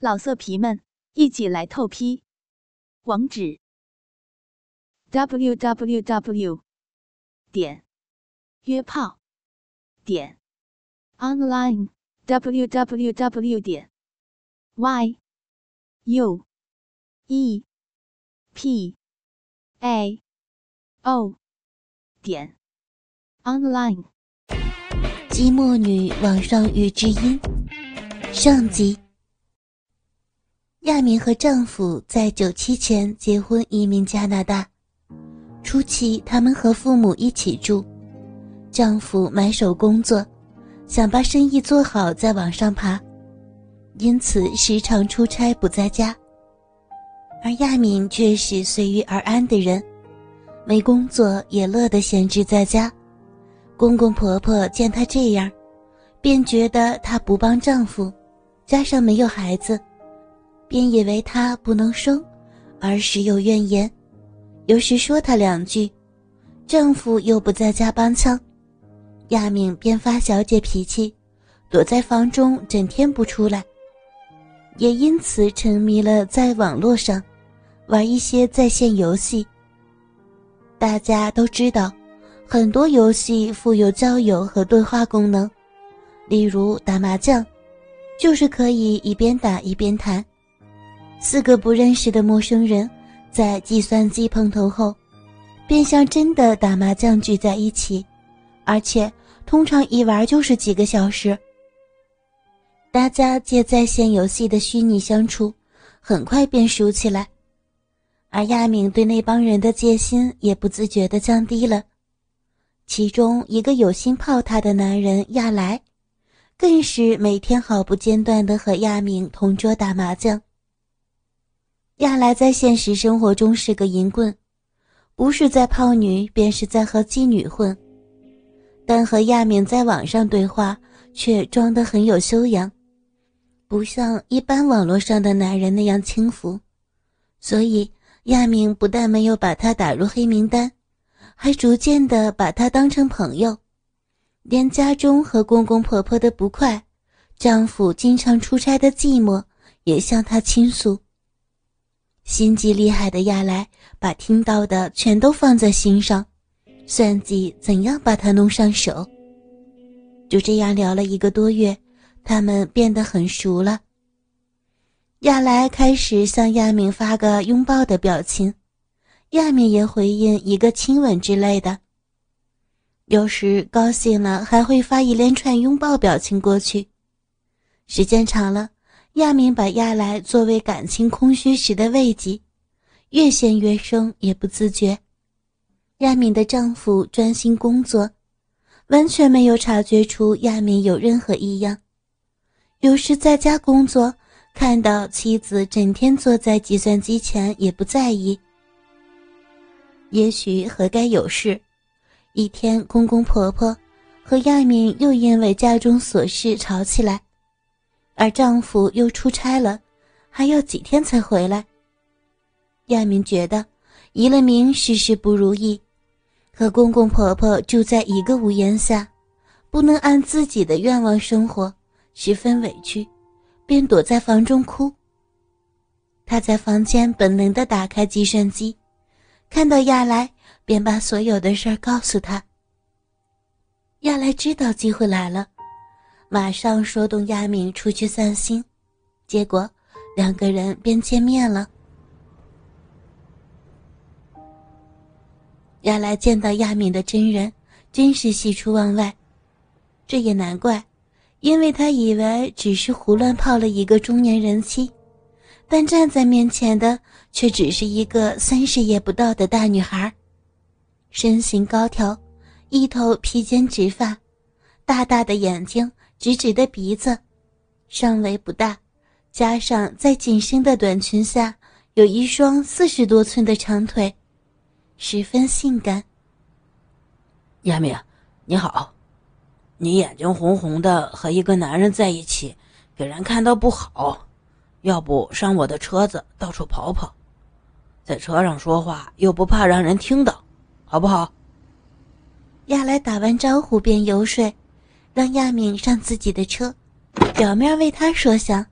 老色皮们，一起来透批！网址：w w w 点约炮点 online w w w 点 y u e p a o 点 online。寂寞女网上与知音上集。亚敏和丈夫在九七前结婚，移民加拿大。初期，他们和父母一起住。丈夫埋首工作，想把生意做好，再往上爬，因此时常出差不在家。而亚敏却是随遇而安的人，没工作也乐得闲置在家。公公婆婆见她这样，便觉得她不帮丈夫，加上没有孩子。便以为她不能生，而时有怨言，有时说她两句，丈夫又不在家帮腔，亚敏便发小姐脾气，躲在房中整天不出来，也因此沉迷了在网络上，玩一些在线游戏。大家都知道，很多游戏附有交友和对话功能，例如打麻将，就是可以一边打一边谈。四个不认识的陌生人，在计算机碰头后，便像真的打麻将聚在一起，而且通常一玩就是几个小时。大家借在线游戏的虚拟相处，很快便熟起来，而亚敏对那帮人的戒心也不自觉地降低了。其中一个有心泡她的男人亚来，更是每天毫不间断地和亚敏同桌打麻将。亚来在现实生活中是个淫棍，不是在泡女，便是在和妓女混。但和亚敏在网上对话，却装得很有修养，不像一般网络上的男人那样轻浮。所以亚敏不但没有把他打入黑名单，还逐渐的把他当成朋友。连家中和公公婆婆的不快，丈夫经常出差的寂寞，也向她倾诉。心机厉害的亚莱把听到的全都放在心上，算计怎样把他弄上手。就这样聊了一个多月，他们变得很熟了。亚莱开始向亚敏发个拥抱的表情，亚敏也回应一个亲吻之类的。有时高兴了，还会发一连串拥抱表情过去。时间长了。亚敏把亚来作为感情空虚时的慰藉，越陷越深，也不自觉。亚敏的丈夫专心工作，完全没有察觉出亚敏有任何异样。有时在家工作，看到妻子整天坐在计算机前，也不在意。也许何该有事，一天公公婆婆和亚敏又因为家中琐事吵起来。而丈夫又出差了，还要几天才回来。亚明觉得移了民，事事不如意，和公公婆婆住在一个屋檐下，不能按自己的愿望生活，十分委屈，便躲在房中哭。他在房间本能地打开计算机，看到亚来，便把所有的事儿告诉他。亚来知道机会来了。马上说动亚敏出去散心，结果两个人便见面了。亚来见到亚敏的真人，真是喜出望外。这也难怪，因为他以为只是胡乱泡了一个中年人妻，但站在面前的却只是一个三十也不到的大女孩，身形高挑，一头披肩直发，大大的眼睛。直直的鼻子，上围不大，加上在紧身的短裙下有一双四十多寸的长腿，十分性感。亚敏，你好，你眼睛红红的，和一个男人在一起，给人看到不好，要不上我的车子到处跑跑，在车上说话又不怕让人听到，好不好？亚来打完招呼便游说。让亚敏上自己的车，表面为他说想，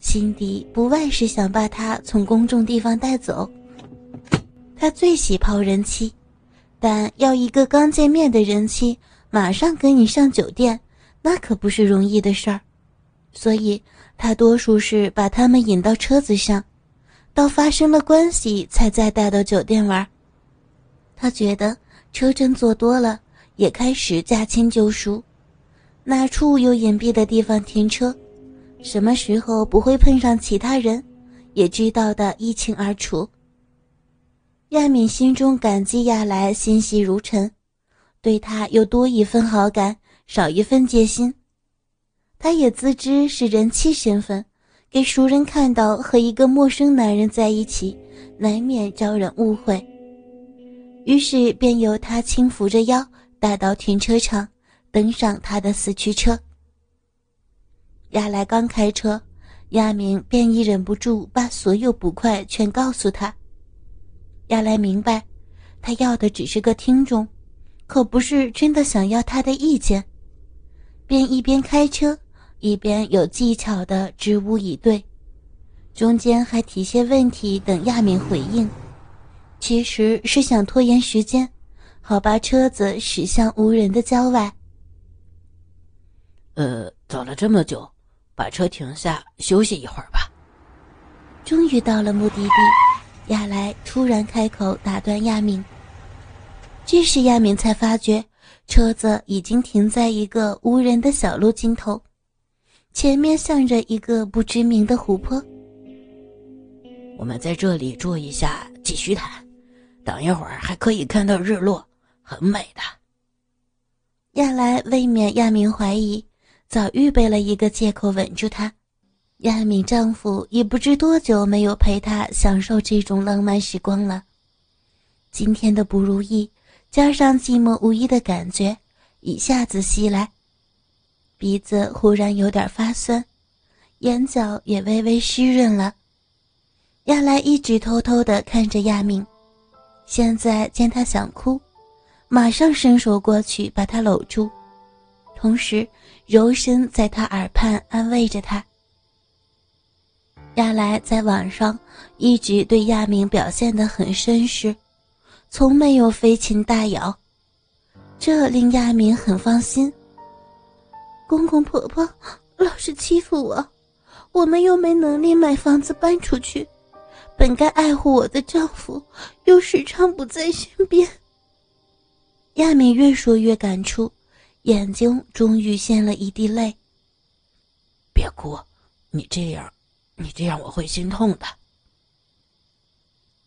心底不外是想把他从公众地方带走。他最喜泡人妻，但要一个刚见面的人妻马上跟你上酒店，那可不是容易的事儿。所以，他多数是把他们引到车子上，到发生了关系才再带到酒店玩。他觉得车震坐多了，也开始驾轻就熟，哪处有隐蔽的地方停车，什么时候不会碰上其他人，也知道的一清二楚。亚敏心中感激亚来心细如尘，对他又多一分好感，少一分戒心。他也自知是人妻身份，给熟人看到和一个陌生男人在一起，难免招人误会。于是便由他轻扶着腰带到停车场，登上他的四驱车。亚莱刚开车，亚明便已忍不住把所有不快全告诉他。亚莱明白，他要的只是个听众，可不是真的想要他的意见，便一边开车，一边有技巧的支吾以对，中间还提些问题等亚明回应，其实是想拖延时间，好把车子驶向无人的郊外。呃，走了这么久，把车停下休息一会儿吧。终于到了目的地。亚莱突然开口打断亚敏。这时亚敏才发觉，车子已经停在一个无人的小路尽头，前面向着一个不知名的湖泊。我们在这里坐一下，继续谈。等一会儿还可以看到日落，很美的。亚莱未免亚明怀疑，早预备了一个借口稳住他。亚敏丈夫也不知多久没有陪她享受这种浪漫时光了。今天的不如意，加上寂寞无依的感觉，一下子袭来，鼻子忽然有点发酸，眼角也微微湿润了。亚来一直偷偷的看着亚敏，现在见她想哭，马上伸手过去把她搂住，同时柔声在她耳畔安慰着她。亚莱在网上一直对亚明表现得很绅士，从没有飞禽大咬，这令亚明很放心。公公婆婆老是欺负我，我们又没能力买房子搬出去，本该爱护我的丈夫，又时常不在身边。亚明越说越感触，眼睛终于现了一滴泪。别哭，你这样。你这样我会心痛的。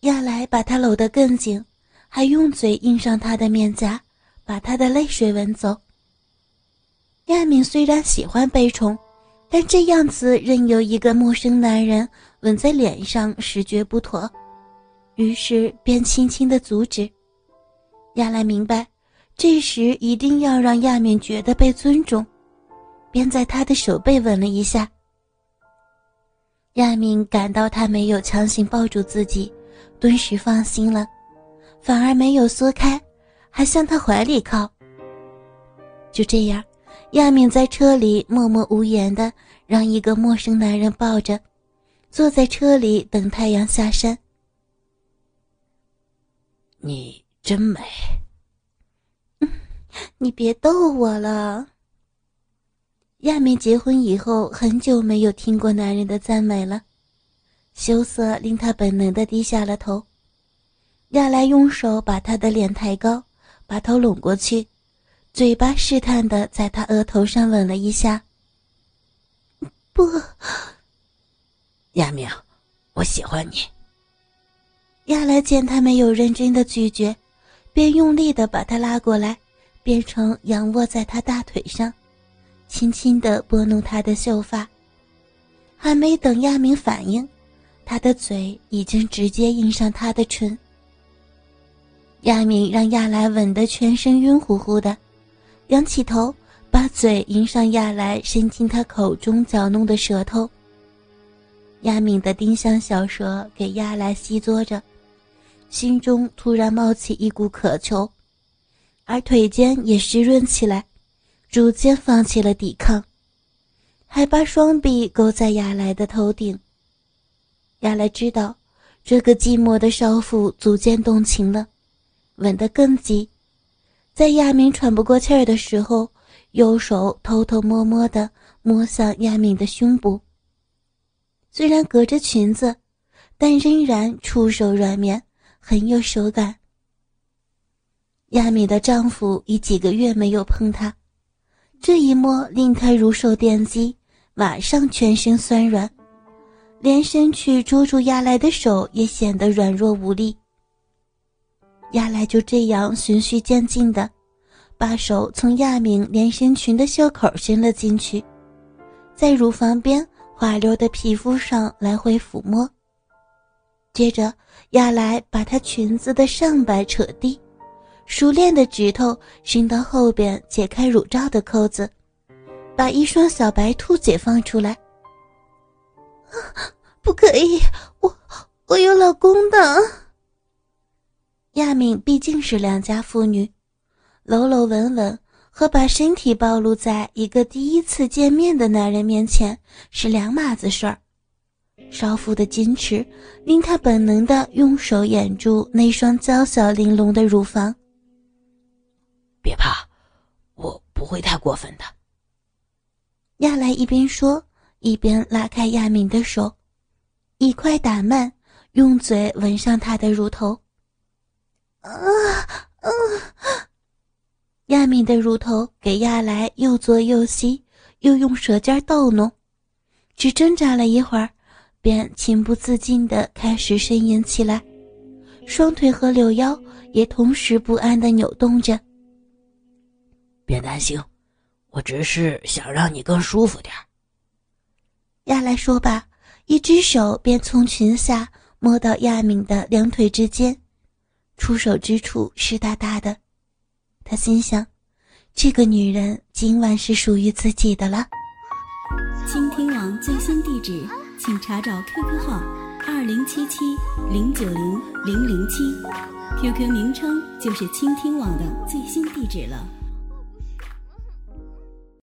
亚莱把他搂得更紧，还用嘴印上他的面颊，把他的泪水吻走。亚敏虽然喜欢被宠，但这样子任由一个陌生男人吻在脸上，实觉不妥，于是便轻轻的阻止。亚莱明白，这时一定要让亚敏觉得被尊重，便在他的手背吻了一下。亚敏感到他没有强行抱住自己，顿时放心了，反而没有缩开，还向他怀里靠。就这样，亚敏在车里默默无言的让一个陌生男人抱着，坐在车里等太阳下山。你真美。你别逗我了。亚美结婚以后很久没有听过男人的赞美了，羞涩令她本能的低下了头。亚来用手把她的脸抬高，把头拢过去，嘴巴试探的在她额头上吻了一下。不，亚明，我喜欢你。亚来见他没有认真的拒绝，便用力的把他拉过来，变成仰卧在他大腿上。轻轻地拨弄他的秀发，还没等亚明反应，他的嘴已经直接印上他的唇。亚明让亚来吻得全身晕乎乎的，仰起头，把嘴迎上亚来伸进他口中搅弄的舌头。亚敏的丁香小舌给亚来吸嘬着，心中突然冒起一股渴求，而腿间也湿润起来。逐渐放弃了抵抗，还把双臂勾在亚来的头顶。亚来知道这个寂寞的少妇逐渐动情了，吻得更急。在亚敏喘不过气儿的时候，右手偷偷摸摸地摸向亚敏的胸部。虽然隔着裙子，但仍然触手软绵，很有手感。亚米的丈夫已几个月没有碰她，这一摸令她如受电击，马上全身酸软，连伸去捉住亚来的手也显得软弱无力。亚来就这样循序渐进的，把手从亚敏连身裙的袖口伸了进去，在乳房边滑溜的皮肤上来回抚摸。接着，亚来把她裙子的上摆扯低，熟练的指头伸到后边解开乳罩的扣子，把一双小白兔解放出来。不可以，我我有老公的。亚敏毕竟是良家妇女，搂搂吻吻和把身体暴露在一个第一次见面的男人面前是两码子事儿。少妇的矜持令她本能的用手掩住那双娇小玲珑的乳房。别怕，我不会太过分的。亚来一边说，一边拉开亚敏的手，一快打慢，用嘴吻上她的乳头。啊啊！亚敏的乳头给亚来又左又吸，又用舌尖逗弄，只挣扎了一会儿，便情不自禁地开始呻吟起来，双腿和柳腰也同时不安地扭动着。别担心，我只是想让你更舒服点亚来说罢，一只手便从裙下摸到亚敏的两腿之间。出手之处湿哒哒的，他心想：这个女人今晚是属于自己的了。倾听网最新地址，请查找 QQ 号二零七七零九零零零七，QQ 名称就是倾听网的最新地址了。